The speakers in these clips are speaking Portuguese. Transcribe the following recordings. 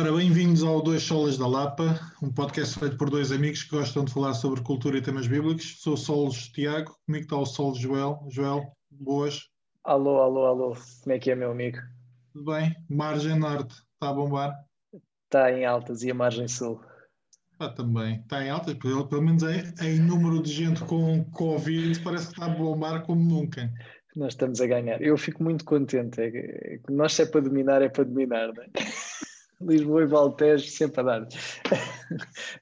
Ora, bem-vindos ao Dois Solas da Lapa, um podcast feito por dois amigos que gostam de falar sobre cultura e temas bíblicos. Sou o Solos Tiago, comigo está o Solos Joel. Joel, boas. Alô, alô, alô, como é que é, meu amigo? Tudo bem? Margem Norte, está a bombar? Está em altas e a margem sul? Está também, está em altas, pelo, pelo menos em, em número de gente com Covid, parece que está a bombar como nunca. Nós estamos a ganhar. Eu fico muito contente. É que, é que nós, se é para dominar, é para dominar, não é? Lisboa e Valtejo sempre a dar.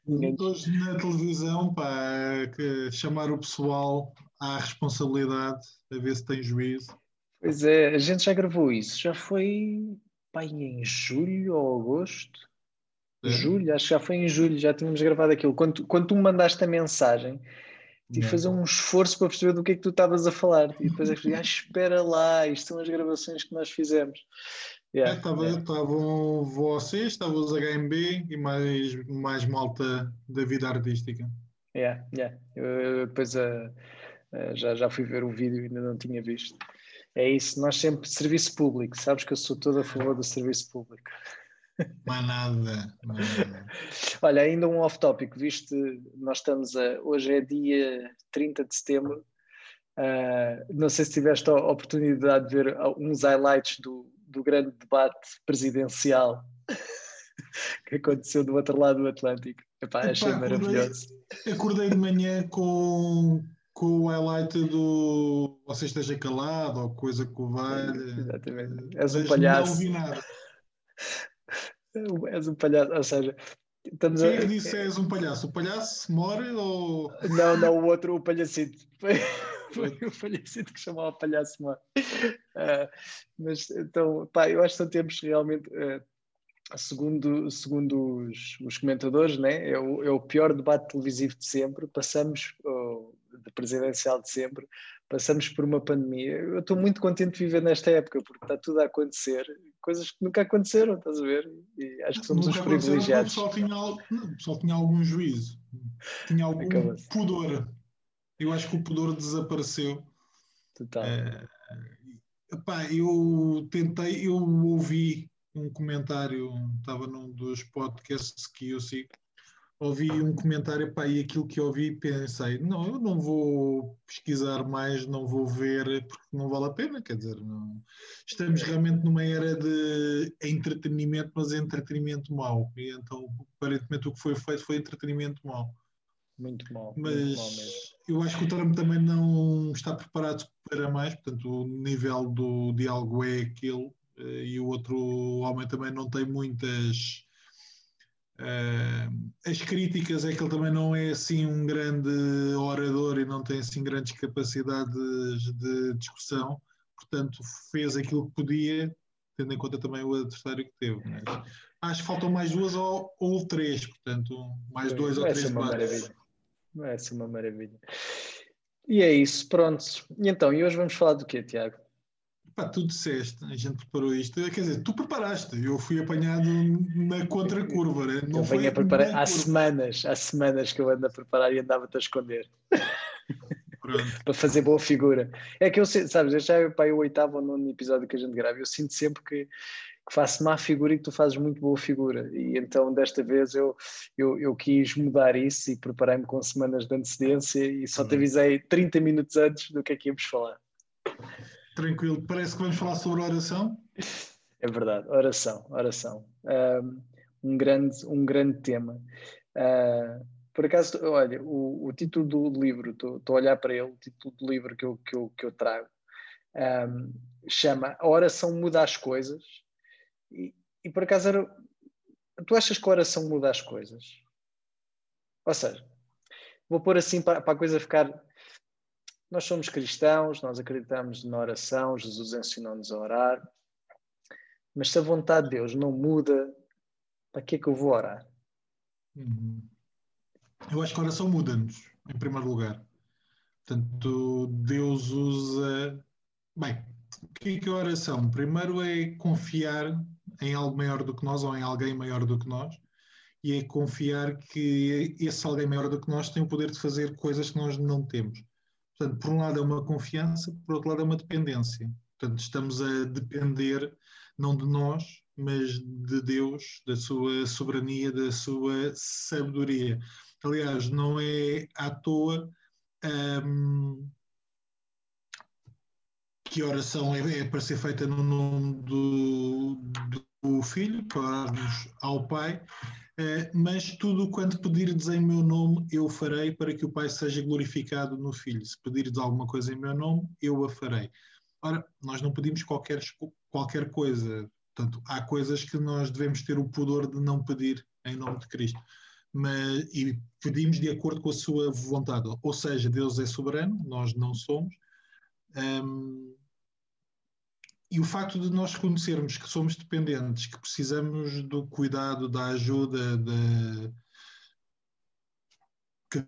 Hoje na televisão, para chamar o pessoal à responsabilidade, a ver se tem juízo. Pois é, a gente já gravou isso, já foi pá, em julho ou agosto? É. Julho, acho que já foi em julho, já tínhamos gravado aquilo. Quando, quando tu me mandaste a mensagem, tive de fazer um esforço para perceber do que é que tu estavas a falar. E depois é que ah, espera lá, isto são as gravações que nós fizemos. Yeah, Estavam yeah. vocês, estavam os HMB e mais, mais malta da vida artística. Yeah, yeah. Eu, eu depois uh, uh, já, já fui ver o vídeo e ainda não tinha visto. É isso, nós sempre serviço público, sabes que eu sou todo a favor do serviço público. Mais nada, mais nada. Olha, ainda um off-topic, visto nós estamos a, hoje é dia 30 de setembro, uh, não sei se tiveste a oportunidade de ver uns highlights do, do grande debate presidencial que aconteceu do outro lado do Atlântico. Epá, Epá, achei acordei, maravilhoso. Acordei de manhã com, com o highlight do Você esteja calado ou coisa que o vale. Exatamente. És um palhaço. Não vi nada. És um palhaço, ou seja, estamos Quem. É disse és um palhaço? O palhaço mora ou. Não, não, o outro, o palhacito. foi o falecido que chamava Palhaço Mar. Uh, mas então, pá, eu acho que são tempos realmente. Uh, segundo, segundo os, os comentadores, né, é, o, é o pior debate televisivo de sempre. Passamos, oh, de presidencial de sempre, passamos por uma pandemia. Eu estou muito contente de viver nesta época, porque está tudo a acontecer, coisas que nunca aconteceram, estás a ver? E acho que somos nunca os privilegiados. O pessoal, tinha, o pessoal tinha algum juízo, tinha algum pudor. Eu acho que o pudor desapareceu. Total. É, epá, eu tentei, eu ouvi um comentário, estava num dos podcasts que eu sigo, ouvi um comentário, epá, e aquilo que ouvi pensei, não, eu não vou pesquisar mais, não vou ver, porque não vale a pena, quer dizer, não... estamos realmente numa era de entretenimento, mas entretenimento mau, e então aparentemente o que foi feito foi entretenimento mau. Muito mal. Mas muito mal eu acho que o Trump também não está preparado para mais, portanto, o nível do diálogo é aquele, eh, e o outro homem também não tem muitas. Uh, as críticas é que ele também não é assim um grande orador e não tem assim grandes capacidades de discussão, portanto, fez aquilo que podia, tendo em conta também o adversário que teve. Mas acho que faltam mais duas ou, ou três, portanto, mais dois ou três debates. Vai ser uma maravilha. E é isso, pronto. E então, e hoje vamos falar do quê, Tiago? Pá, tu disseste, a gente preparou isto, quer dizer, tu preparaste, eu fui apanhado na contracurva, né? não eu venho a preparar, há semanas, há semanas que eu ando a preparar e andava-te a esconder. para fazer boa figura. É que eu sabes, já é o oitavo ou nono episódio que a gente grava, eu sinto sempre que que faço má figura e que tu fazes muito boa figura. E então desta vez eu, eu, eu quis mudar isso e preparei-me com semanas de antecedência e só te uhum. avisei 30 minutos antes do que é que íamos falar. Tranquilo, parece que vamos falar sobre oração. É verdade, oração, oração. Um, grande, um grande tema. Uh, por acaso, olha, o, o título do livro, estou a olhar para ele, o título do livro que eu, que eu, que eu trago, um, chama A Oração Muda as Coisas e, por acaso era. Tu achas que a oração muda as coisas? Ou seja, vou pôr assim para, para a coisa ficar. Nós somos cristãos, nós acreditamos na oração, Jesus ensinou-nos a orar, mas se a vontade de Deus não muda, para que é que eu vou orar? Uhum. Eu acho que a oração muda-nos, em primeiro lugar. Portanto, Deus usa. Bem, o que é, que é a oração? Primeiro é confiar em algo maior do que nós ou em alguém maior do que nós e é confiar que esse alguém maior do que nós tem o poder de fazer coisas que nós não temos. Portanto, por um lado é uma confiança, por outro lado é uma dependência. Portanto, estamos a depender não de nós, mas de Deus, da sua soberania, da sua sabedoria. Aliás, não é à toa um, que oração é, é, para ser feita no nome do, do Filho, para orarmos ao Pai, uh, mas tudo quanto pedirdes em meu nome, eu farei para que o Pai seja glorificado no Filho. Se pedirdes alguma coisa em meu nome, eu a farei. Ora, nós não pedimos qualquer, qualquer coisa, portanto, há coisas que nós devemos ter o pudor de não pedir em nome de Cristo mas, e pedimos de acordo com a sua vontade. Ou seja, Deus é soberano, nós não somos. Um, e o facto de nós reconhecermos que somos dependentes, que precisamos do cuidado, da ajuda, de, que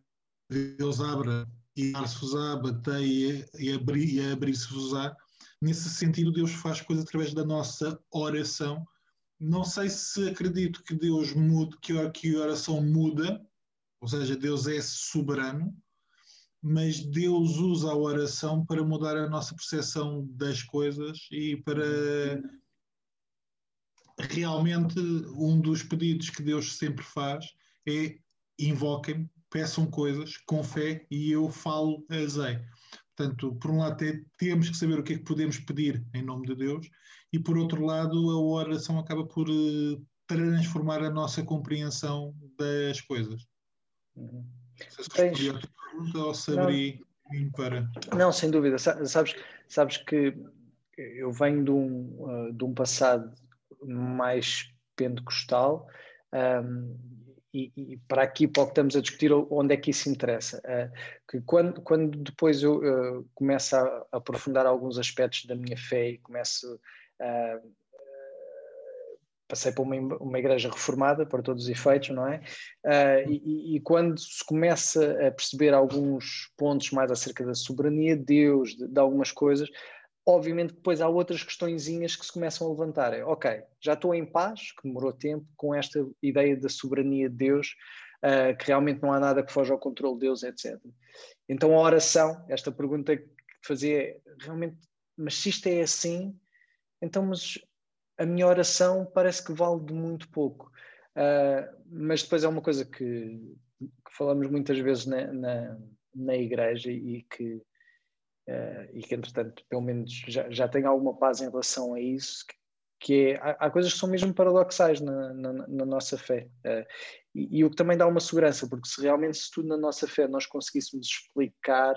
Deus abra e dar-se-vos-á, bateia e abrir-se-vos-á, nesse sentido Deus faz coisas através da nossa oração. Não sei se acredito que Deus mude, que a oração muda, ou seja, Deus é soberano, mas Deus usa a oração para mudar a nossa percepção das coisas e para realmente um dos pedidos que Deus sempre faz é invoquem-me, peçam coisas com fé e eu falo azei. Portanto, por um lado temos que saber o que é que podemos pedir em nome de Deus e por outro lado a oração acaba por uh, transformar a nossa compreensão das coisas. Uhum. Tens... pergunta ou se abri para... Não, sem dúvida. Sabes, sabes que eu venho de um, uh, de um passado mais pentecostal um, e, e, para aqui, para o que estamos a discutir, onde é que isso interessa? Uh, que quando, quando depois eu uh, começo a aprofundar alguns aspectos da minha fé e começo Uh, passei por uma, uma igreja reformada, para todos os efeitos, não é? Uh, e, e, quando se começa a perceber alguns pontos mais acerca da soberania de Deus, de, de algumas coisas, obviamente depois há outras questõezinhas que se começam a levantar. É, ok, já estou em paz, que demorou tempo, com esta ideia da soberania de Deus, uh, que realmente não há nada que foge ao controle de Deus, etc. Então a oração, esta pergunta que fazia é, realmente, mas se isto é assim, então, mas a minha oração parece que vale de muito pouco. Uh, mas depois é uma coisa que, que falamos muitas vezes na, na, na igreja e que, uh, e que, entretanto, pelo menos já, já tenho alguma paz em relação a isso, que, que é, há, há, coisas que são mesmo paradoxais na, na, na nossa fé. Uh, e, e, o que também dá uma segurança, porque se realmente se tudo na nossa fé nós conseguíssemos explicar,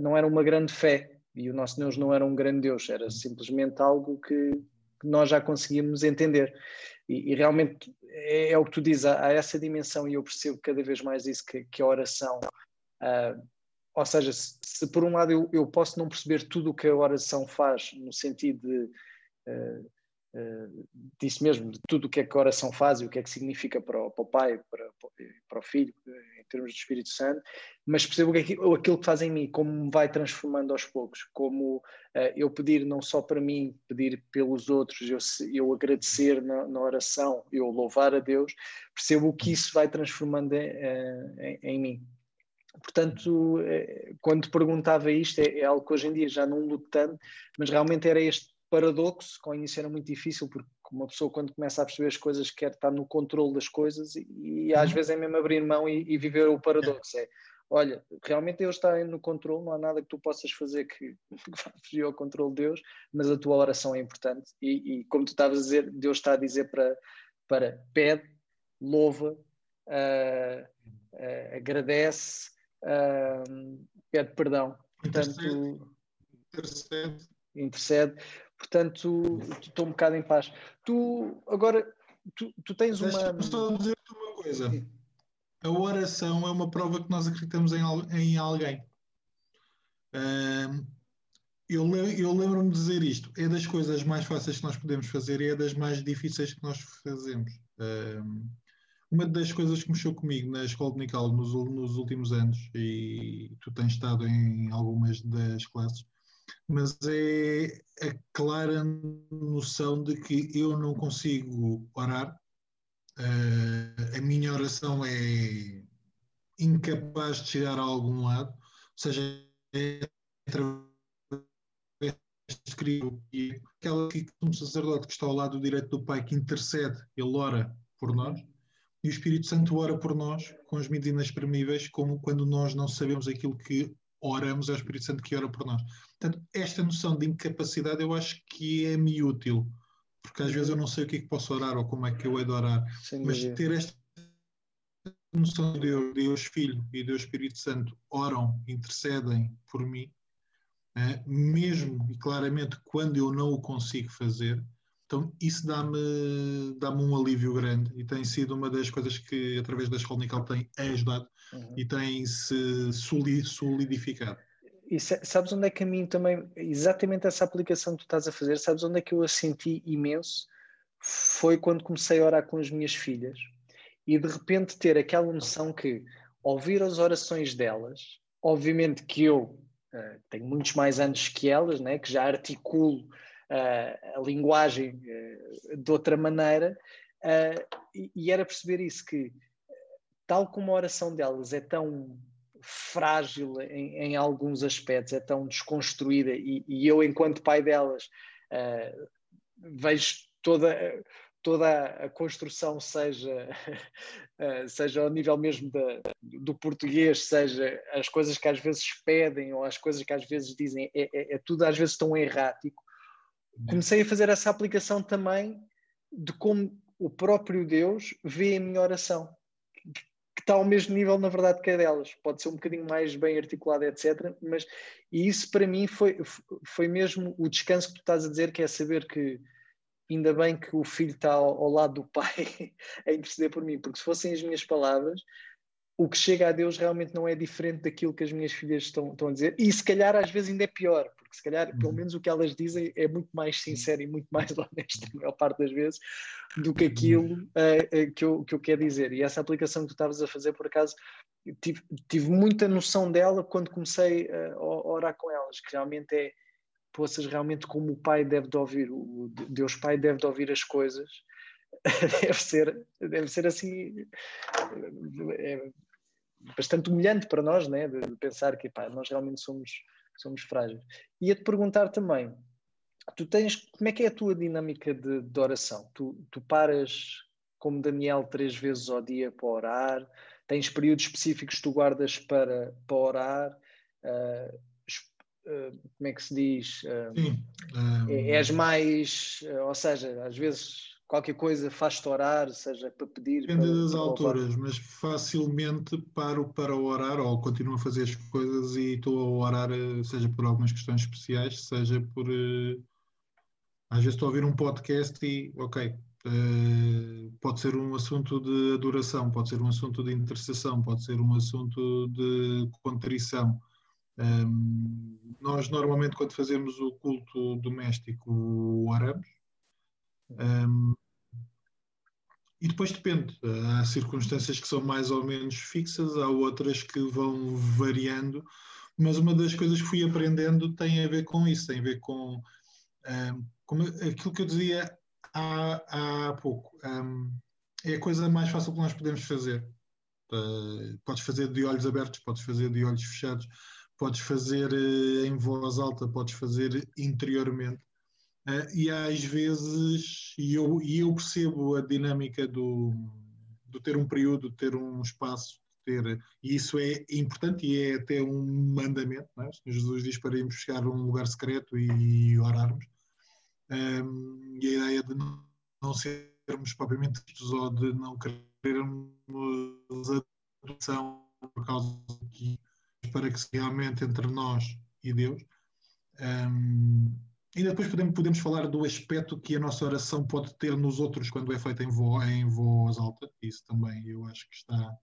não era uma grande fé, e o nosso Deus não era um grande Deus, era simplesmente algo que, que nós já conseguíamos entender. E, e realmente é, é, o que tu dizes, há, há, essa dimensão, e eu percebo cada vez mais isso, que, que a oração. Uh, ou seja, se, se, por um lado eu, eu, posso não perceber tudo o que a oração faz, no sentido de. Uh, uh, disso mesmo, de tudo o que é que a oração faz e o que é que significa para o, para o pai, para, para o filho, termos de Espírito Santo, mas percebo aquilo, aquilo que faz em mim, como me vai transformando aos poucos, como uh, eu pedir não só para mim, pedir pelos outros, eu, eu agradecer na, na, oração, eu louvar a Deus, percebo que isso vai transformando em, eh, em, em mim. Portanto, eh, quando perguntava isto, é, é, algo que hoje em dia já não luto tanto, mas realmente era este paradoxo, que ao início era muito difícil, porque uma pessoa quando começa a perceber as coisas quer estar no controle das coisas e, e às uhum. vezes é mesmo abrir mão e, e, viver o paradoxo. É, olha, realmente Deus está no controle, não há nada que tu possas fazer que, vá fugir ao controle de Deus, mas a tua oração é importante e, e como tu estavas a dizer, Deus está a dizer para, para pede, louva, uh, uh, agradece, uh, pede perdão. Portanto, intercede. intercede. Portanto, estou um bocado em paz. Tu, agora, tu, tu tens uma. Deixa-me só dizer-te uma coisa. A oração é uma prova que nós acreditamos em, em alguém. Uh, eu, eu lembro-me de dizer isto. É das coisas mais fáceis que nós podemos fazer e é das mais difíceis que nós fazemos. Uh, uma das coisas que mexeu comigo na escola dominical nos, nos últimos anos, e tu tens estado em algumas das classes, mas é a clara noção de que eu não consigo orar. Uh, a minha oração é incapaz de chegar a algum lado, ou seja, é através querido, e aquela que um sacerdote que está ao lado direito do Pai, que intercede, ele ora por nós, e o Espírito Santo ora por nós com as medidas inexprimíveis, como quando nós não sabemos aquilo que oramos, é o Espírito Santo que ora por nós. Portanto, esta noção de incapacidade eu acho que é-me útil, porque às vezes eu não sei o que é que posso orar ou como é que eu hei de orar, Sem mas ter esta noção de Deus, Deus Filho e Deus Espírito Santo oram, intercedem por mim, né? mesmo e claramente quando eu não o consigo fazer, então isso dá-me dá um alívio grande e tem sido uma das coisas que através da escola Nical tem ajudado uhum. e tem-se solidificado. E sabes onde é que a mim também, exatamente essa aplicação que tu estás a fazer, sabes onde é que eu a senti imenso? Foi quando comecei a orar com as minhas filhas e de repente ter aquela noção que ouvir as orações delas, obviamente que eu uh, tenho muitos mais anos que elas, né, que já articulo a linguagem uh, de outra maneira, e, e, era perceber isso, que tal como a oração delas é tão frágil em, em alguns aspectos, é tão desconstruída, e, e eu, enquanto pai delas, vejo toda toda a construção seja, eh, seja ao nível mesmo da, do português, seja as coisas que às vezes pedem ou as coisas que às vezes dizem, é, é, é tudo às vezes tão errático. Comecei a fazer essa aplicação também de como o próprio Deus vê a minha oração, que, está ao mesmo nível, na verdade, que a delas. Pode ser um bocadinho mais bem articulada, etc. Mas e isso para mim foi, foi mesmo o descanso que tu estás a dizer, que é saber que ainda bem que o filho está ao, ao lado do pai a interceder por mim, porque se fossem as minhas palavras, o que chega a Deus realmente não é diferente daquilo que as minhas filhas estão, estão a dizer, e se calhar às vezes ainda é pior, porque se calhar pelo uhum. menos o que elas dizem é muito mais sincero e muito mais honesto, a maior parte das vezes, do que aquilo uh, uh, que, eu, que eu quero dizer. E essa aplicação que tu estavas a fazer, por acaso, tive, tive muita noção dela quando comecei uh, a orar com elas, que realmente é possas realmente como o pai deve de ouvir, o Deus Pai deve de ouvir as coisas, deve ser, deve ser assim é bastante humilhante para nós, né? de, pensar que pá, nós realmente somos, somos frágeis. Ia-te perguntar também, tu tens, como é que é a tua dinâmica de, de oração? Tu, tu paras como Daniel três vezes ao dia para orar? Tens períodos específicos que tu guardas para, para orar? Uh, como é que se diz? Uh, Sim. Um... É, és mais, uh, ou seja, às vezes qualquer coisa faz-te orar, seja para pedir. Depende para, das para alturas, mas facilmente paro para orar ou continuo a fazer as coisas e estou a orar, seja por algumas questões especiais, seja por. às vezes estou a ouvir um podcast e, ok, Uh, pode ser um assunto de adoração, pode ser um assunto de intercessão, pode ser um assunto de contrição. Um, nós normalmente quando fazemos o culto doméstico oramos. Um, e depois depende, há circunstâncias que são mais ou menos fixas, há outras que vão variando, mas uma das coisas que fui aprendendo tem a ver com isso, tem a ver com, um, aquilo que eu dizia há, há pouco. Um, é a coisa mais fácil que nós podemos fazer. Uh, podes fazer de olhos abertos, podes fazer de olhos fechados, podes fazer uh, em voz alta, podes fazer interiormente. Uh, e às vezes, e eu, e eu percebo a dinâmica do, do ter um período, ter um espaço, ter, e isso é importante e é até um mandamento. Não é? Jesus diz para irmos chegar a um lugar secreto e, e orarmos. Um, e a ideia de não, sermos propriamente vistos ou de não querermos adoção por causa que para que realmente entre nós e Deus. Um, e depois podemos, podemos falar do aspecto que a nossa oração pode ter nos outros quando é feita em, vo, em voz alta. Isso também eu acho que está.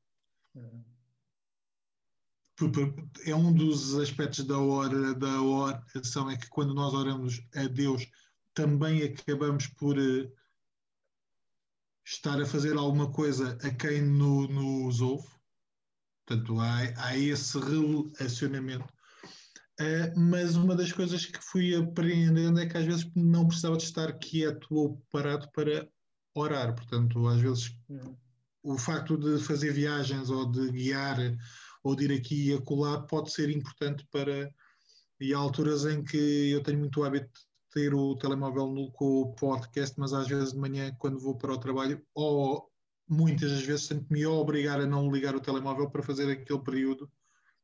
É um dos aspectos da, hora, da oração, é que quando nós oramos a Deus, também acabamos por uh, estar a fazer alguma coisa a quem no, nos ouve. Portanto, há, há esse relacionamento. Uh, mas uma das coisas que fui aprendendo é que às vezes não precisava de estar quieto ou parado para orar. Portanto, às vezes uhum. o facto de fazer viagens ou de guiar ou de ir aqui e acolá pode ser importante para, E há alturas em que eu tenho muito hábito de ter o telemóvel no, com o podcast, mas às vezes de manhã, quando vou para o trabalho, ou muitas das vezes sinto-me a obrigar a não ligar o telemóvel para fazer aquele período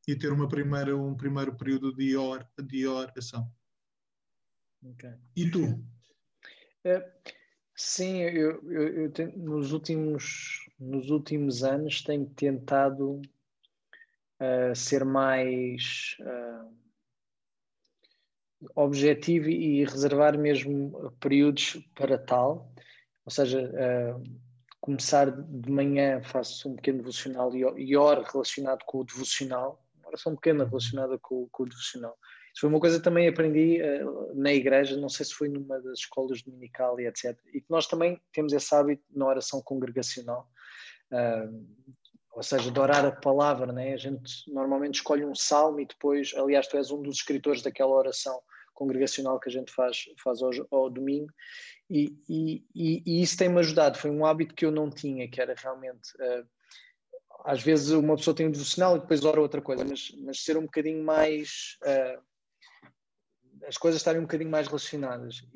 e ter uma primeira, um primeiro período de, or, de oração. Okay. E tu? É, sim, eu, eu, eu tenho, nos, últimos, nos últimos anos tenho tentado uh, ser mais uh, objetivo e reservar mesmo períodos para tal. Ou seja, uh, começar de manhã, faço um pequeno devocional e oro relacionado com o devocional, oração pequena relacionada com, com o devocional. Isso foi uma coisa que também aprendi uh, na igreja, não sei se foi numa das escolas dominical e etc. E que nós também temos esse hábito na oração congregacional, uh, ou seja, de orar a palavra, né? A gente normalmente escolhe um salmo e depois, aliás, tu és um dos escritores daquela oração congregacional que a gente faz, faz ao, ao domingo, e, e, e, isso tem-me ajudado. Foi um hábito que eu não tinha, que era realmente. Uh, às vezes uma pessoa tem um devocional e depois ora outra coisa, mas, mas ser um bocadinho mais. Uh, as coisas estarem um bocadinho mais relacionadas.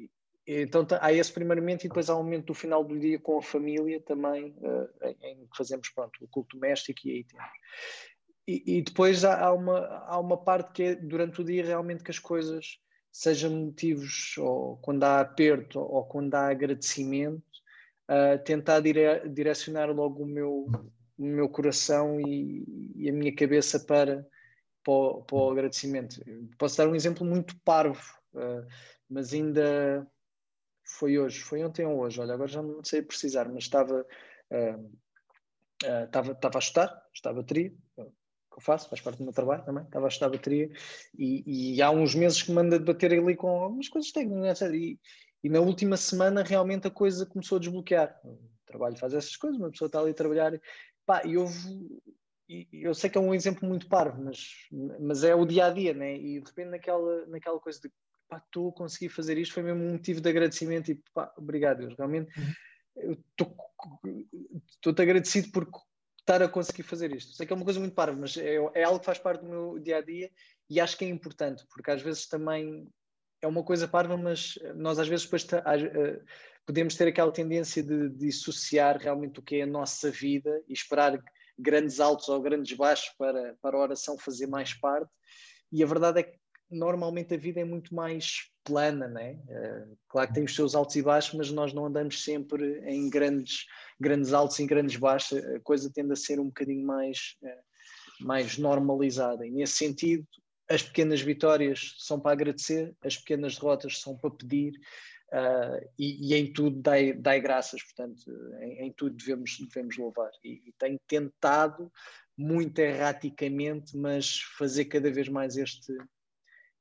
Então há esse primeiro momento e depois há um momento do final do dia com a família também, uh, em que fazemos pronto, o culto doméstico e aí temos. E, e depois há, há, uma, há uma parte que é durante o dia realmente que as coisas, sejam motivos ou quando há aperto ou quando há agradecimento, uh, tentar dire, direcionar logo o meu, o meu coração e, e a minha cabeça para para o, para o agradecimento. Posso dar um exemplo muito parvo, uh, mas ainda foi hoje, foi ontem ou hoje, olha, agora já não sei precisar, mas estava, uh, uh, estava, estava a estudar, estava a bateria, que eu faço, faz parte do meu trabalho também, estava a estudar a bateria e, e há uns meses que me anda de bater ali com algumas coisas técnicas e, e na última semana realmente a coisa começou a desbloquear. O trabalho faz essas coisas, uma pessoa está ali a trabalhar pá, e houve eu sei que é um exemplo muito parvo, mas, mas é o dia a dia, né? E de repente, naquela, naquela coisa de pá, estou a conseguir fazer isto, foi mesmo um motivo de agradecimento e pá, obrigado. Realmente, uhum. estou-te agradecido por estar a conseguir fazer isto. Sei que é uma coisa muito parva, mas é, é algo que faz parte do meu dia a dia e acho que é importante, porque às vezes também é uma coisa parva, mas nós às vezes depois uh, podemos ter aquela tendência de, dissociar realmente o que é a nossa vida e esperar grandes altos ou grandes baixos para, para a oração fazer mais parte. E a verdade é que normalmente a vida é muito mais plana, né? Claro que tem os seus altos e baixos, mas nós não andamos sempre em grandes, grandes altos e grandes baixos. A coisa tende a ser um bocadinho mais, uh, mais normalizada. E nesse sentido, as pequenas vitórias são para agradecer, as pequenas derrotas são para pedir, Uh, e, e, em tudo dai, dai graças, portanto, em, em, tudo devemos, devemos louvar. E, e tenho tentado, muito erraticamente, mas fazer cada vez mais este,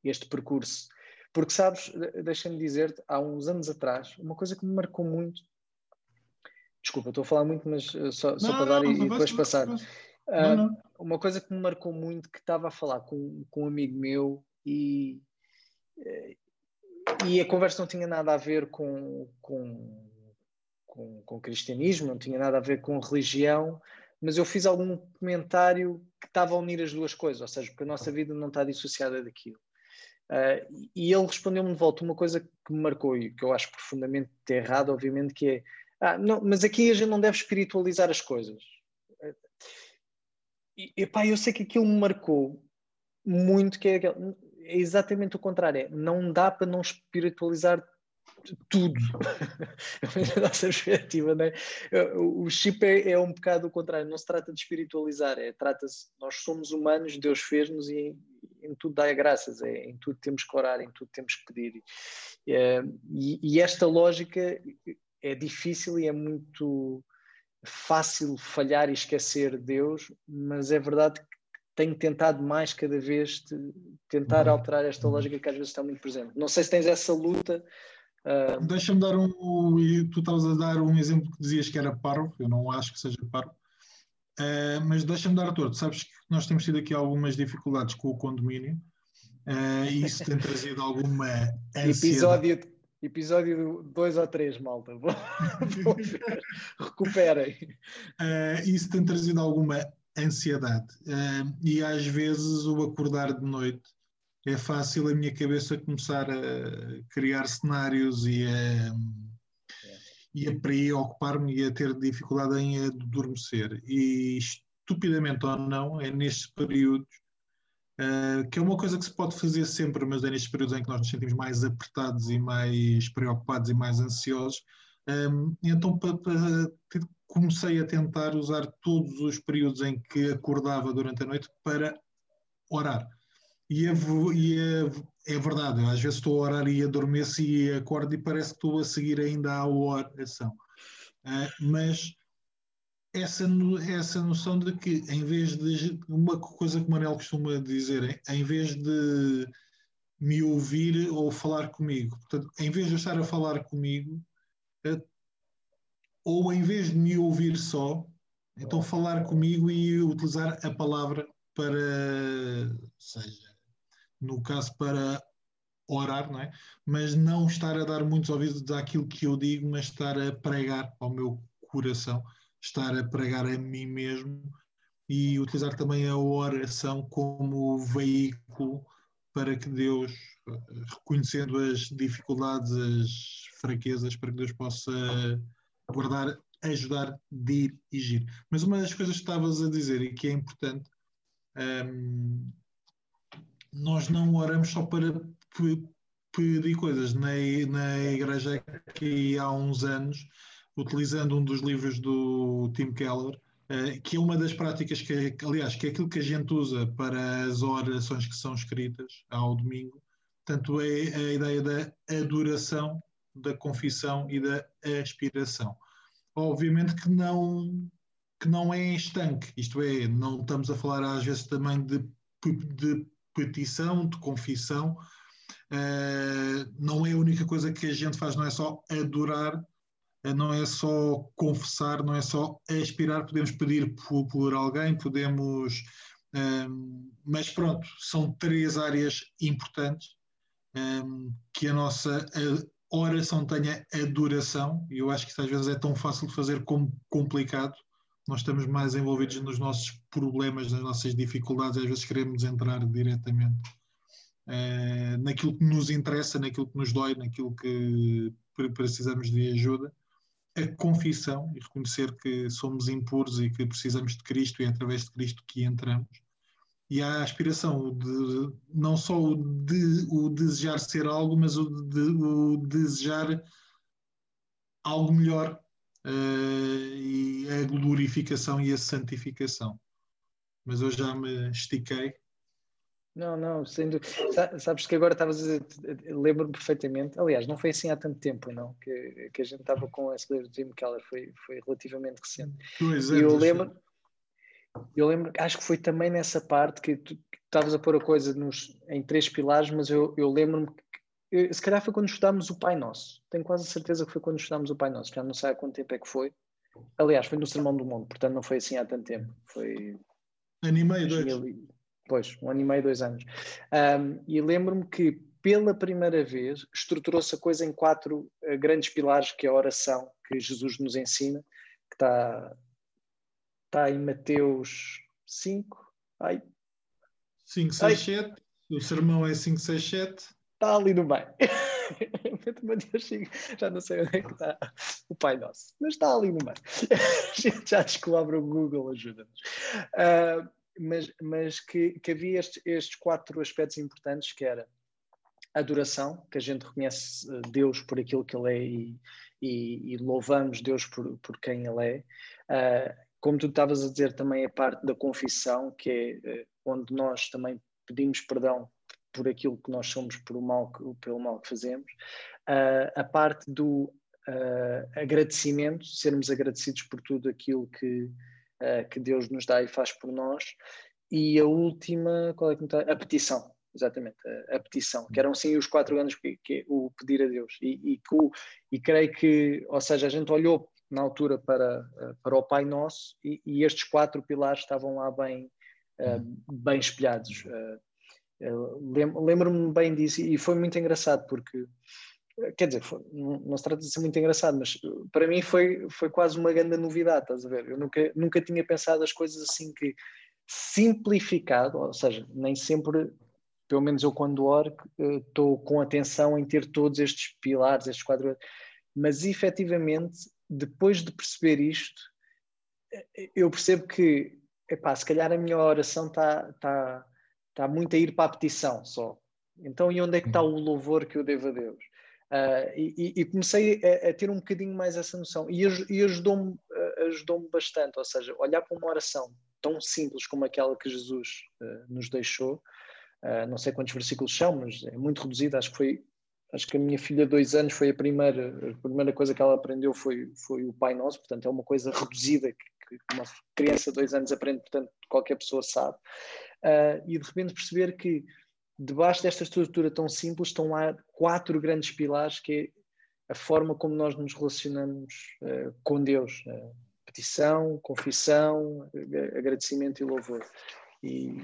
este percurso. Porque, sabes, deixa-me dizer-te, há uns anos atrás, uma coisa que me marcou muito. Desculpa, estou a falar muito, mas uh, só, não, só para dar não, e, e depois passar. Uh, uma coisa que me marcou muito, que estava a falar com, com um amigo meu e, e a conversa não tinha nada a ver com, com, com, com cristianismo, não tinha nada a ver com religião, mas eu fiz algum comentário que estava a unir as duas coisas, ou seja, porque a nossa vida não está dissociada daquilo. Uh, e ele respondeu-me de volta uma coisa que me marcou e que eu acho profundamente errado, obviamente, que é ah, não, mas aqui a gente não deve espiritualizar as coisas. E, epá, eu sei que aquilo me marcou muito, que é é exatamente o contrário. É, não dá para não espiritualizar tudo. a nossa perspectiva, né? O chip é, é, um bocado o contrário. Não se trata de espiritualizar, é trata-se. Nós somos humanos, Deus fez-nos e em, em, tudo dá graças. É, em tudo temos que orar, em tudo temos que pedir. É, e, e esta lógica é difícil e é muito fácil falhar e esquecer Deus, mas é verdade tenho tentado mais cada vez tentar uhum. alterar esta lógica que às vezes está muito presente. Não sei se tens essa luta. Uh... Deixa-me dar um. Tu estavas a dar um exemplo que dizias que era parvo, eu não acho que seja parvo, uh, mas deixa-me dar a todo. Sabes que nós temos tido aqui algumas dificuldades com o condomínio uh, e isso tem trazido alguma ansiedade. Episódio, episódio 2 ou 3, malta. Recuperem. isso tem trazido alguma ansiedade. E às vezes o acordar de noite é fácil a minha cabeça começar a criar cenários e a, e a preocupar-me e a ter dificuldade em adormecer. E estupidamente ou não, é nestes períodos Uh, que é uma coisa que se pode fazer sempre, mas é nestes períodos em que nós nos sentimos mais apertados e mais preocupados e mais ansiosos. Um, então, para, para, comecei a tentar usar todos os períodos em que acordava durante a noite para orar. E é, e é, é verdade, às vezes estou a orar e adormeço e acordo e parece que estou a seguir ainda a oração. Uh, mas essa, essa noção de que, em vez de. Uma coisa que o Manel costuma dizer, em vez de me ouvir ou falar comigo, portanto, em vez de estar a falar comigo, ou em vez de me ouvir só, então falar comigo e utilizar a palavra para, seja, no caso para orar, não é? Mas não estar a dar muitos ouvidos àquilo que eu digo, mas estar a pregar ao meu coração, estar a pregar a mim mesmo e utilizar também a oração como veículo para que Deus, reconhecendo as dificuldades, as fraquezas, para que Deus possa guardar, ajudar, dirigir. Mas uma das coisas que estavas a dizer e que é importante um, nós não oramos só para pedir coisas. Na, na igreja que há uns anos, utilizando um dos livros do Tim Keller, uh, que é uma das práticas que, aliás, que é aquilo que a gente usa para as orações que são escritas ao domingo, tanto é a ideia da adoração, da confissão e da aspiração. Obviamente que não que não é estanque, isto é, não estamos a falar às vezes também de, de petição, de confissão, uh, não é a única coisa que a gente faz, não é só adorar, uh, não é só confessar, não é só aspirar, podemos pedir por, por alguém, podemos. Um, mas pronto, são três áreas importantes um, que a nossa oração tenha adoração, e eu acho que isso às vezes é tão fácil de fazer como complicado, nós estamos mais envolvidos nos nossos problemas, nas nossas dificuldades, às vezes queremos entrar diretamente uh, naquilo que nos interessa, naquilo que nos dói, naquilo que precisamos de ajuda. A confissão e reconhecer que somos impuros e que precisamos de Cristo e é através de Cristo que entramos. E a aspiração de não só o, de, o desejar ser algo, mas o, de, o desejar algo melhor uh, e a glorificação e a santificação. Mas eu já me estiquei. Não, não, sendo. Sabes que agora estavas a dizer, lembro-me perfeitamente. Aliás, não foi assim há tanto tempo, não, que, que a gente estava com esse livro de Jim Keller, foi, foi relativamente recente. Pois é, e eu lembro, eu lembro, acho que foi também nessa parte que tu estavas a pôr a coisa nos, em três pilares, mas eu, eu lembro-me eh, se calhar foi quando estudámos o Pai Nosso. Tenho quase certeza que foi quando estudámos o Pai Nosso. Já não sei há quanto tempo é que foi. Aliás, foi no Sermão do Mundo, portanto não foi assim há tanto tempo. Foi. Ano e meio, dois. Pois, um ano e meio, dois anos. Um, e lembro-me que pela primeira vez estruturou-se a coisa em quatro uh, grandes pilares, que é a oração que Jesus nos ensina, que está, está em Mateus 5. Ai. 5, 6, 7. O sermão é 5, 6, 7 está ali no meio. já não sei onde é que está o Pai Nosso, mas está ali no meio. A gente já descobre o Google, ajuda-nos. Uh, mas mas que, que havia estes, estes, quatro aspectos importantes, que era a adoração, que a gente reconhece Deus por aquilo que Ele é e, e, e louvamos Deus por, por quem Ele é. Uh, como tu estavas a dizer também a parte da confissão, que é uh, onde nós também pedimos perdão por aquilo que nós somos, por o mal que, pelo mal que fazemos. Uh, a parte do uh, agradecimento, sermos agradecidos por tudo aquilo que, uh, que Deus nos dá e faz por nós. E a última, qual é que está? A petição, exatamente, a, a, petição, que eram sim os quatro anos que, que o pedir a Deus. E, e, e creio que, ou seja, a gente olhou na altura para, para o Pai Nosso e, e estes quatro pilares estavam lá bem, bem espelhados. Lembro-me bem disso e foi muito engraçado porque, quer dizer, foi, não, se trata de ser muito engraçado, mas para mim foi, foi quase uma grande novidade, estás a ver? Eu nunca, nunca tinha pensado as coisas assim que simplificado, ou seja, nem sempre pelo menos eu quando oro, estou com atenção em ter todos estes pilares, estes quadros, mas efetivamente, depois de perceber isto, eu percebo que, epá, se calhar a minha oração está tá, tá muito a ir para a petição só. Então, e onde é que está o louvor que eu devo a Deus? Uh, e, e, comecei a, a, ter um bocadinho mais essa noção e, e ajudou-me uh, ajudou bastante, ou seja, olhar para uma oração tão simples como aquela que Jesus uh, nos deixou, não sei quantos versículos são, mas é muito reduzida, acho que foi acho que a minha filha dois anos foi a primeira a primeira coisa que ela aprendeu foi, foi o Pai Nosso, portanto é uma coisa reduzida que, que uma criança dois anos aprende, portanto qualquer pessoa sabe e de repente perceber que debaixo desta estrutura tão simples estão lá quatro grandes pilares que é a forma como nós nos relacionamos uh, com Deus. Uh, petição, confissão, agradecimento e louvor. E,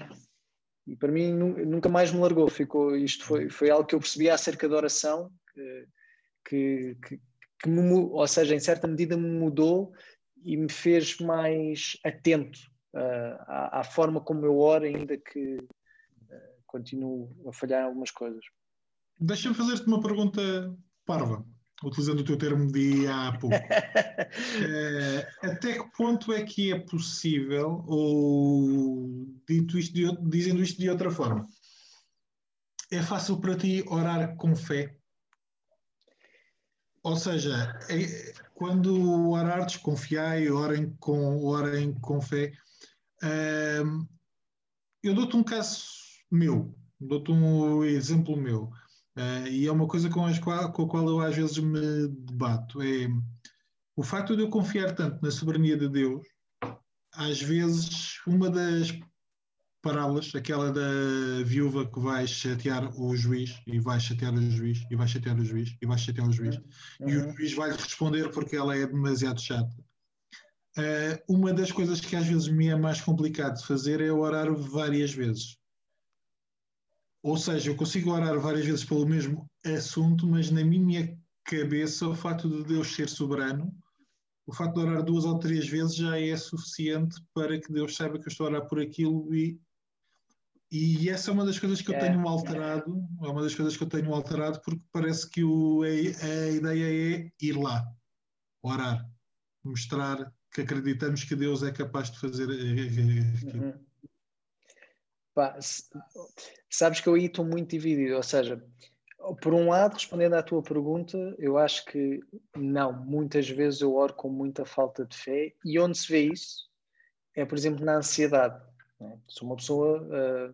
e, para mim nunca mais me largou. Ficou, isto foi, foi algo que eu percebi acerca da oração, que, que, que me, ou seja, em certa medida me mudou e me fez mais atento uh, à, à, forma como eu oro, ainda que continuo a falhar em algumas coisas. Deixa-me fazer-te uma pergunta parva, utilizando o teu termo de há pouco. é, até que ponto é que é possível, ou dito isto de, dizendo isto de outra forma, é fácil para ti orar com fé? Ou seja, é, quando orar, desconfiai, orem com, orem com fé. É, eu dou-te um caso meu, dou-te um exemplo meu, uh, e é uma coisa com, qual, com a qual eu às vezes me debato, é o facto de eu confiar tanto na soberania de Deus, às vezes uma das parábolas, aquela da viúva que vai chatear o juiz e vai chatear o juiz e vai chatear o juiz e vai chatear o juiz uhum. e o juiz vai lhe responder porque ela é demasiado chata. Uh, uma das coisas que às vezes me é mais complicado de fazer é orar várias vezes. Ou seja, eu consigo orar várias vezes pelo mesmo assunto, mas na minha cabeça o facto de Deus ser soberano, o facto de orar duas ou três vezes já é suficiente para que Deus saiba que eu estou a orar por aquilo e, e essa é uma das coisas que eu tenho alterado, é uma das coisas que eu tenho alterado porque parece que o, a, a ideia é ir lá, orar, mostrar que acreditamos que Deus é capaz de fazer aquilo. Uhum. Pá, sabes que eu aí estou muito dividido, ou seja, por um lado, respondendo à tua pergunta, eu acho que não, muitas vezes eu oro com muita falta de fé e onde se vê isso é, por exemplo, na ansiedade. Né? Sou uma pessoa uh,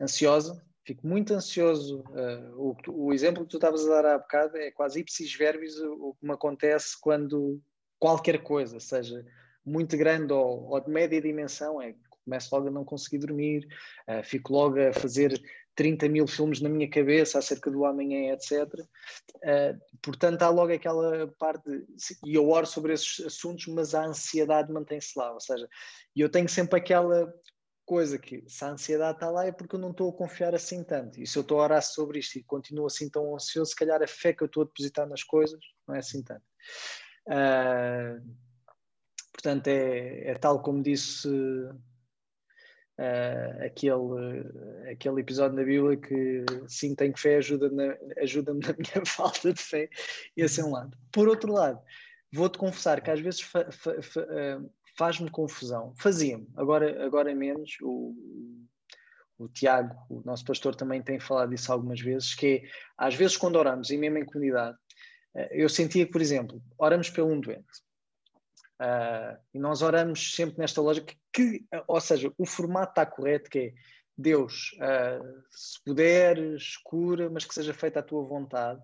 ansiosa, fico muito ansioso. Uh, o, o, exemplo que tu estavas a dar há bocado é quase ipsis verbis o, que me acontece quando qualquer coisa, seja muito grande ou, ou de média dimensão, é começo logo a não conseguir dormir, uh, fico logo a fazer 30 mil filmes na minha cabeça acerca do amanhã, etc. Uh, eh, portanto, há logo aquela parte, e eu oro sobre esses assuntos, mas a ansiedade mantém-se lá, ou seja, eu tenho sempre aquela coisa que se a ansiedade está lá é porque eu não estou a confiar assim tanto. E se eu estou a orar sobre isto e continuo assim tão ansioso, se calhar a fé que eu estou a depositar nas coisas não é assim tanto. Uh, portanto, é, é, tal como disse uh, aquele, aquele episódio na Bíblia que sim, tenho fé, ajuda-me na, ajuda na minha falta de fé. Esse é um lado. Por outro lado, vou-te confessar que às vezes fa, fa, fa, uh, faz-me confusão. Fazia-me, agora, agora menos. O, o Tiago, o nosso pastor, também tem falado disso algumas vezes, que é, às vezes quando oramos, e mesmo em comunidade, uh, eu sentia por exemplo, oramos pelo um doente. Uh, e nós oramos sempre nesta lógica que, ou seja, o formato está correto, que é Deus, uh, se puderes, cura, mas que seja feita a tua vontade.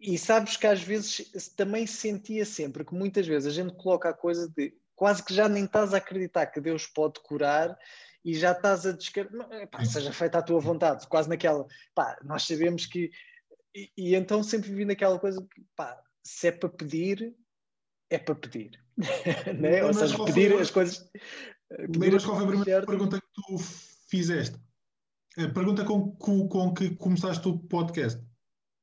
E sabes que às vezes também sentia sempre que muitas vezes a gente coloca a coisa de quase que já nem estás a acreditar que Deus pode curar e já estás a descartar, seja feita a tua vontade, quase naquela, pá, nós sabemos que. E, e então sempre vi naquela coisa que, pá, se é para pedir, é para pedir. né? Ou seja, pedir as coisas. Lembras qual foi a primeira pergunta que tu fizeste? A pergunta com, com, com que começaste o podcast.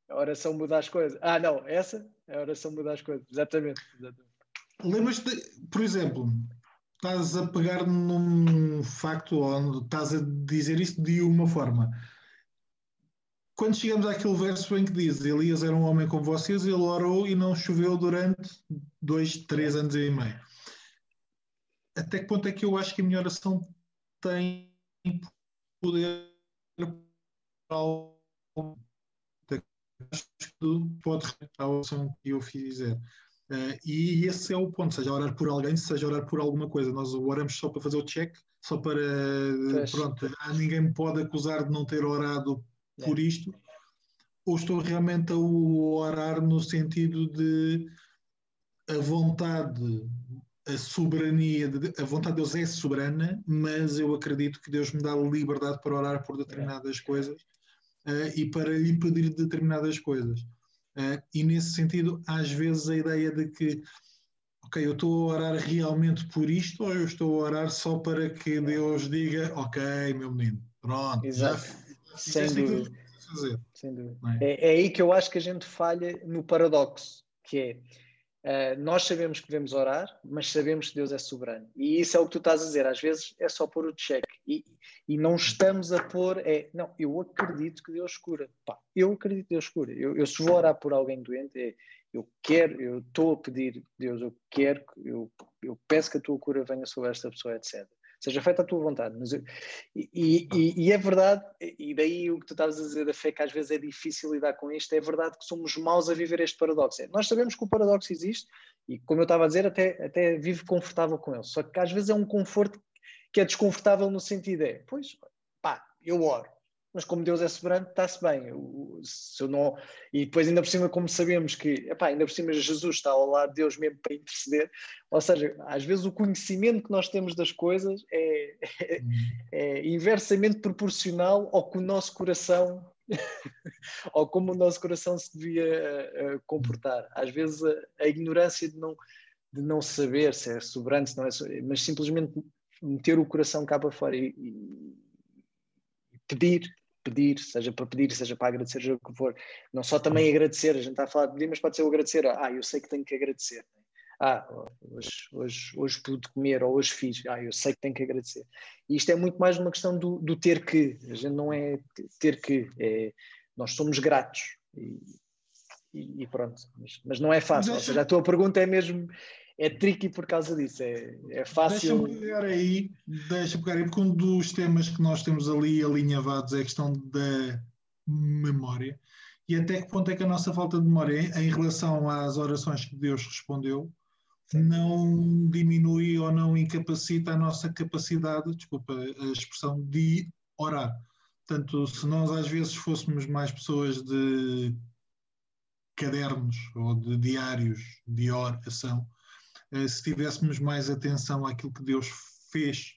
A oração muda as coisas. Ah, não, essa é a oração muda as coisas. Exatamente. exatamente. Lembras-te, por exemplo, estás a pegar num facto ou estás a dizer isso de uma forma. Quando chegamos àquele verso em que diz Elias era um homem como vocês, ele orou e não choveu durante dois, três anos e meio. Até que ponto é que eu acho que a minha oração tem poder pode a oração que eu fizer. Uh, e esse é o ponto, seja orar por alguém, seja orar por alguma coisa. Nós oramos só para fazer o check, só para. Fecha. Pronto, ninguém me pode acusar de não ter orado é. Por isto. Ou estou realmente a orar no sentido de a vontade, a soberania, de, a vontade de Deus é soberana, mas eu acredito que Deus me dá liberdade para orar por determinadas é. coisas uh, e para lhe pedir determinadas coisas. Uh, e nesse sentido, às vezes a ideia de que, ok, eu estou a orar realmente por isto ou eu estou a orar só para que Deus diga, ok, meu menino, pronto, Exato. já Sem dúvida. Sem dúvida. É? É, é aí que eu acho que a gente falha no paradoxo, que é Uh, nós sabemos que devemos orar, mas sabemos que Deus é soberano. E isso é o que tu estás a dizer. Às vezes é só pôr o check. E, e não estamos a pôr. É, não, eu acredito que Deus cura. Pá, eu acredito que Deus cura. Eu, eu se vou orar por alguém doente, é, eu quero, eu estou a pedir, Deus, eu quero, eu, eu peço que a tua cura venha sobre esta pessoa, etc seja feita a tua vontade. Mas eu, e, e, e, é verdade, e daí o que tu estavas a dizer da fé, que às vezes é difícil lidar com isto, é verdade que somos maus a viver este paradoxo. É, nós sabemos que o paradoxo existe, e como eu estava a dizer, até, até vivo confortável com ele. Só que às vezes é um conforto que é desconfortável no sentido é, pois, pá, eu oro mas como Deus é soberano, está-se bem. Se eu não... E depois, ainda por cima, como sabemos que, epá, ainda por cima, Jesus está ao lado de Deus mesmo para interceder, ou seja, às vezes o conhecimento que nós temos das coisas é, é, é inversamente proporcional ao que o nosso coração. ou como o nosso coração se devia uh, comportar. Às vezes a, a, ignorância de não, de não saber se é soberano, se não é, mas simplesmente meter o coração cá para fora e, e pedir pedir, seja para pedir, seja para agradecer, seja o que for. Não só também agradecer, a gente está a falar de pedir, mas pode ser o agradecer. Ah, eu sei que tenho que agradecer. Ah, hoje, hoje, hoje pude comer, ou hoje fiz. Ah, eu sei que tenho que agradecer. E isto é muito mais uma questão do, do ter que. A gente não é ter que. É, nós somos gratos. E, e, pronto. Mas, mas, não é fácil. Ou seja, a tua pergunta é mesmo é tricky por causa disso. É, é fácil. Deixa-me pegar aí, deixa pegar aí, porque um dos temas que nós temos ali alinhavados é a questão da memória. E até que ponto é que a nossa falta de memória em relação às orações que Deus respondeu não diminui ou não incapacita a nossa capacidade, desculpa a expressão, de orar. Portanto, se nós às vezes fôssemos mais pessoas de cadernos ou de diários de oração, se tivéssemos mais atenção àquilo que Deus fez,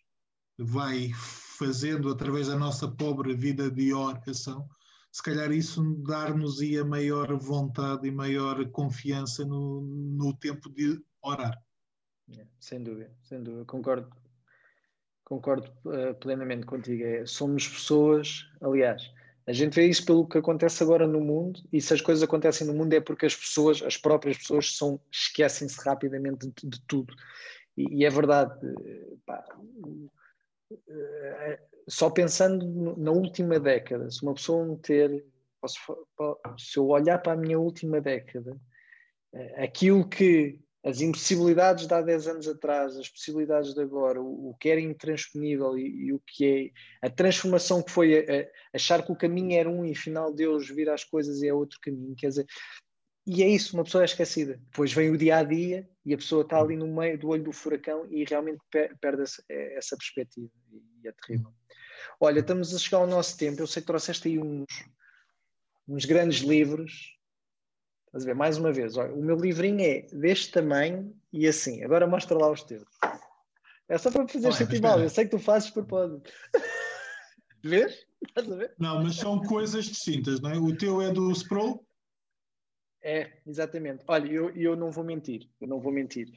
vai fazendo através da nossa pobre vida de oração, se calhar isso dar-nos-ia maior vontade e maior confiança no, no tempo de orar. Sem dúvida, sem dúvida, concordo, concordo uh, plenamente contigo. É, somos pessoas, aliás, a gente vê isso pelo que acontece agora no mundo, e se as coisas acontecem no mundo é porque as pessoas, as próprias pessoas, são, esquecem-se rapidamente de, de tudo. E, e, é verdade, pá, eh, só pensando na última década, se uma pessoa meter, se eu olhar para a minha última década, eh, aquilo que as impossibilidades de há 10 anos atrás, as possibilidades de agora, o, o que era intransponível e, e, o que é a transformação que foi a, a achar que o caminho era um e afinal Deus vira as coisas e é outro caminho, quer dizer, e é isso, uma pessoa é esquecida. Depois vem o dia a dia e a pessoa está ali no meio do olho do furacão e realmente perde essa, perspectiva e é terrível. Olha, estamos a chegar ao nosso tempo. Eu sei que trouxeste aí uns, uns grandes livros Estás a ver? Mais uma vez, olha, o meu livrinho é deste tamanho e assim. Agora mostra lá os teus. É só para fazer sentir mal. Eu sei que tu fazes propósito. Vês? Estás a ver? Não, mas são coisas distintas, não é? O teu é do Sproul? É, exatamente. Olha, eu, eu não vou mentir. Eu não vou mentir.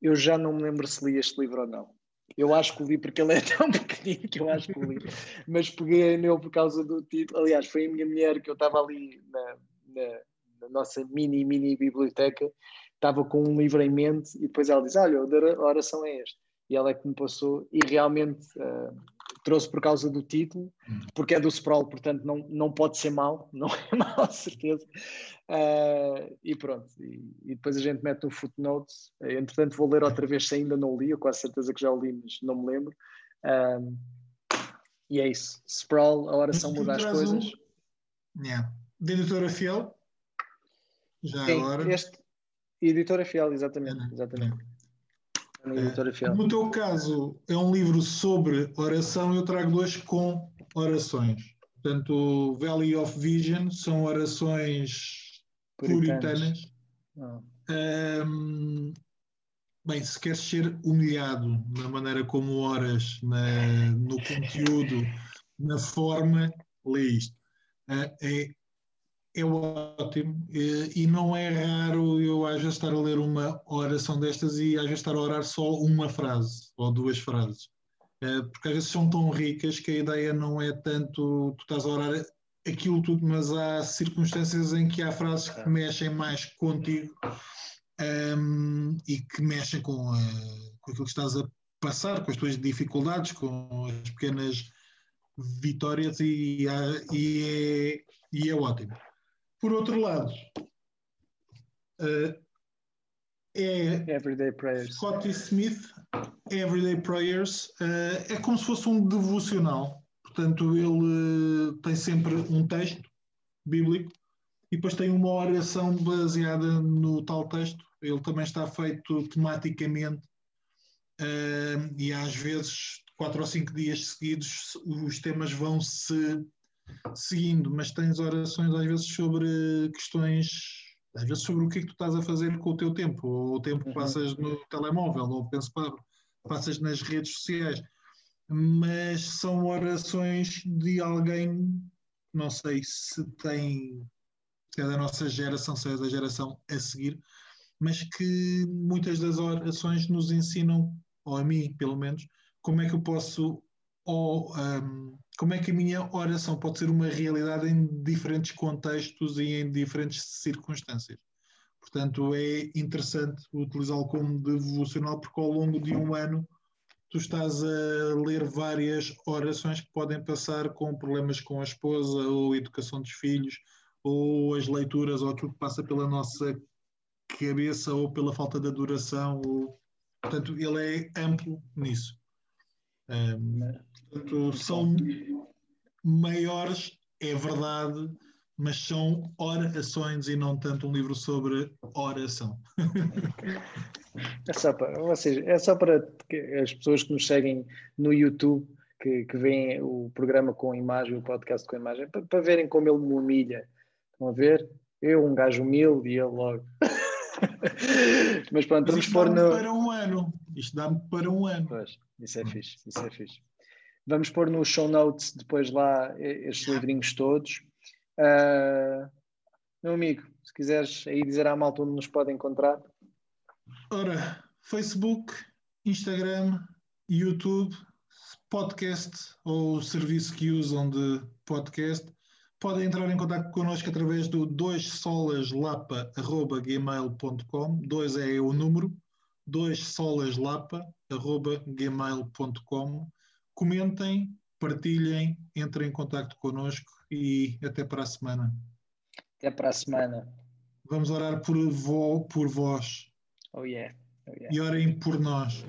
Eu já não me lembro se li este livro ou não. Eu acho que o li porque ele é tão pequenino que eu acho que o li. Mas peguei nele por causa do título. Aliás, foi a minha mulher que eu estava ali na, na na nossa mini, mini biblioteca, estava com um livro em mente e depois ela diz: Olha, a oração é este. e ela é que me passou e realmente uh, trouxe por causa do título, porque é do Sprawl, portanto não, não pode ser mal, não é mal, certeza. Uh, e pronto, e, e, depois a gente mete no footnote. Entretanto, vou ler outra vez se ainda não li, eu quase certeza que já o li, mas não me lembro. Uh, e é isso. Sprawl, a oração muda as coisas. Um... Yeah. De editora fiel? Já Sim, agora. Este, editora fiel, exatamente. É, exatamente. É. Fiel. No teu caso, é um livro sobre oração, eu trago dois com orações. Portanto, Valley of Vision são orações puritanas. puritanas. Um, bem, se queres ser humilhado na maneira como oras, na, no conteúdo, na forma, lê isto. Uh, é é ótimo e não é raro eu vezes estar a ler uma oração destas e vezes estar a orar só uma frase ou duas frases. Eh, porque às vezes são tão ricas que a ideia não é tanto tu estás a orar aquilo tudo mas há circunstâncias em que há frases que mexem mais contigo um, ehm, e que mexem com, a, com aquilo que estás a passar com as tuas dificuldades com as pequenas vitórias e, e, é, e é ótimo por outro lado, uh, é Everyday Prayers. Scotty Smith, Everyday Prayers, uh, é como se fosse um devocional. Portanto, ele uh, tem sempre um texto bíblico e depois tem uma oração baseada no tal texto. Ele também está feito tematicamente e às vezes, quatro ou cinco dias seguidos, os temas vão se seguindo, mas tens orações às vezes sobre questões, às vezes sobre o que é que tu estás a fazer com o teu tempo, ou o tempo que uhum. passas no telemóvel, ou penso passas nas redes sociais, mas são orações de alguém, não sei se tem, se é da nossa geração, se é da geração a seguir, mas que muitas das orações nos ensinam, ou a mim pelo menos, como é que eu posso ou um, como é que a minha oração pode ser uma realidade em diferentes contextos e em diferentes circunstâncias. Portanto, é interessante utilizá-lo como devocional, porque ao longo de um ano tu estás a ler várias orações que podem passar com problemas com a esposa, ou a educação dos filhos, ou as leituras, ou aquilo que passa pela nossa cabeça, ou pela falta de adoração. Ou... Portanto, ele é amplo nisso. Um, portanto, são maiores, é verdade, mas são orações e não tanto um livro sobre oração. é, só para, ou seja, é só para as pessoas que nos seguem no YouTube, que, que veem o programa com imagem, o podcast com imagem, para, para verem como ele me humilha. Estão a ver? Eu, um gajo humilde, e ele logo. Mas pronto, vamos pôr no. Para um ano. Isto dá-me para um ano. Pois, isso é fixe, isso é fixe. Vamos pôr no show notes depois lá estes livrinhos todos. Uh, meu amigo, se quiseres aí dizer à malta onde nos pode encontrar. Ora, Facebook, Instagram, YouTube, podcast ou serviço que usam de podcast podem entrar em contato connosco através do 2solaslapa.gmail.com 2 é o número 2solaslapa.gmail.com Comentem, partilhem, entrem em contato connosco e até para a semana. Até para a semana. Vamos orar por, vo, por vós. Oh yeah. Oh yeah. E orem por nós.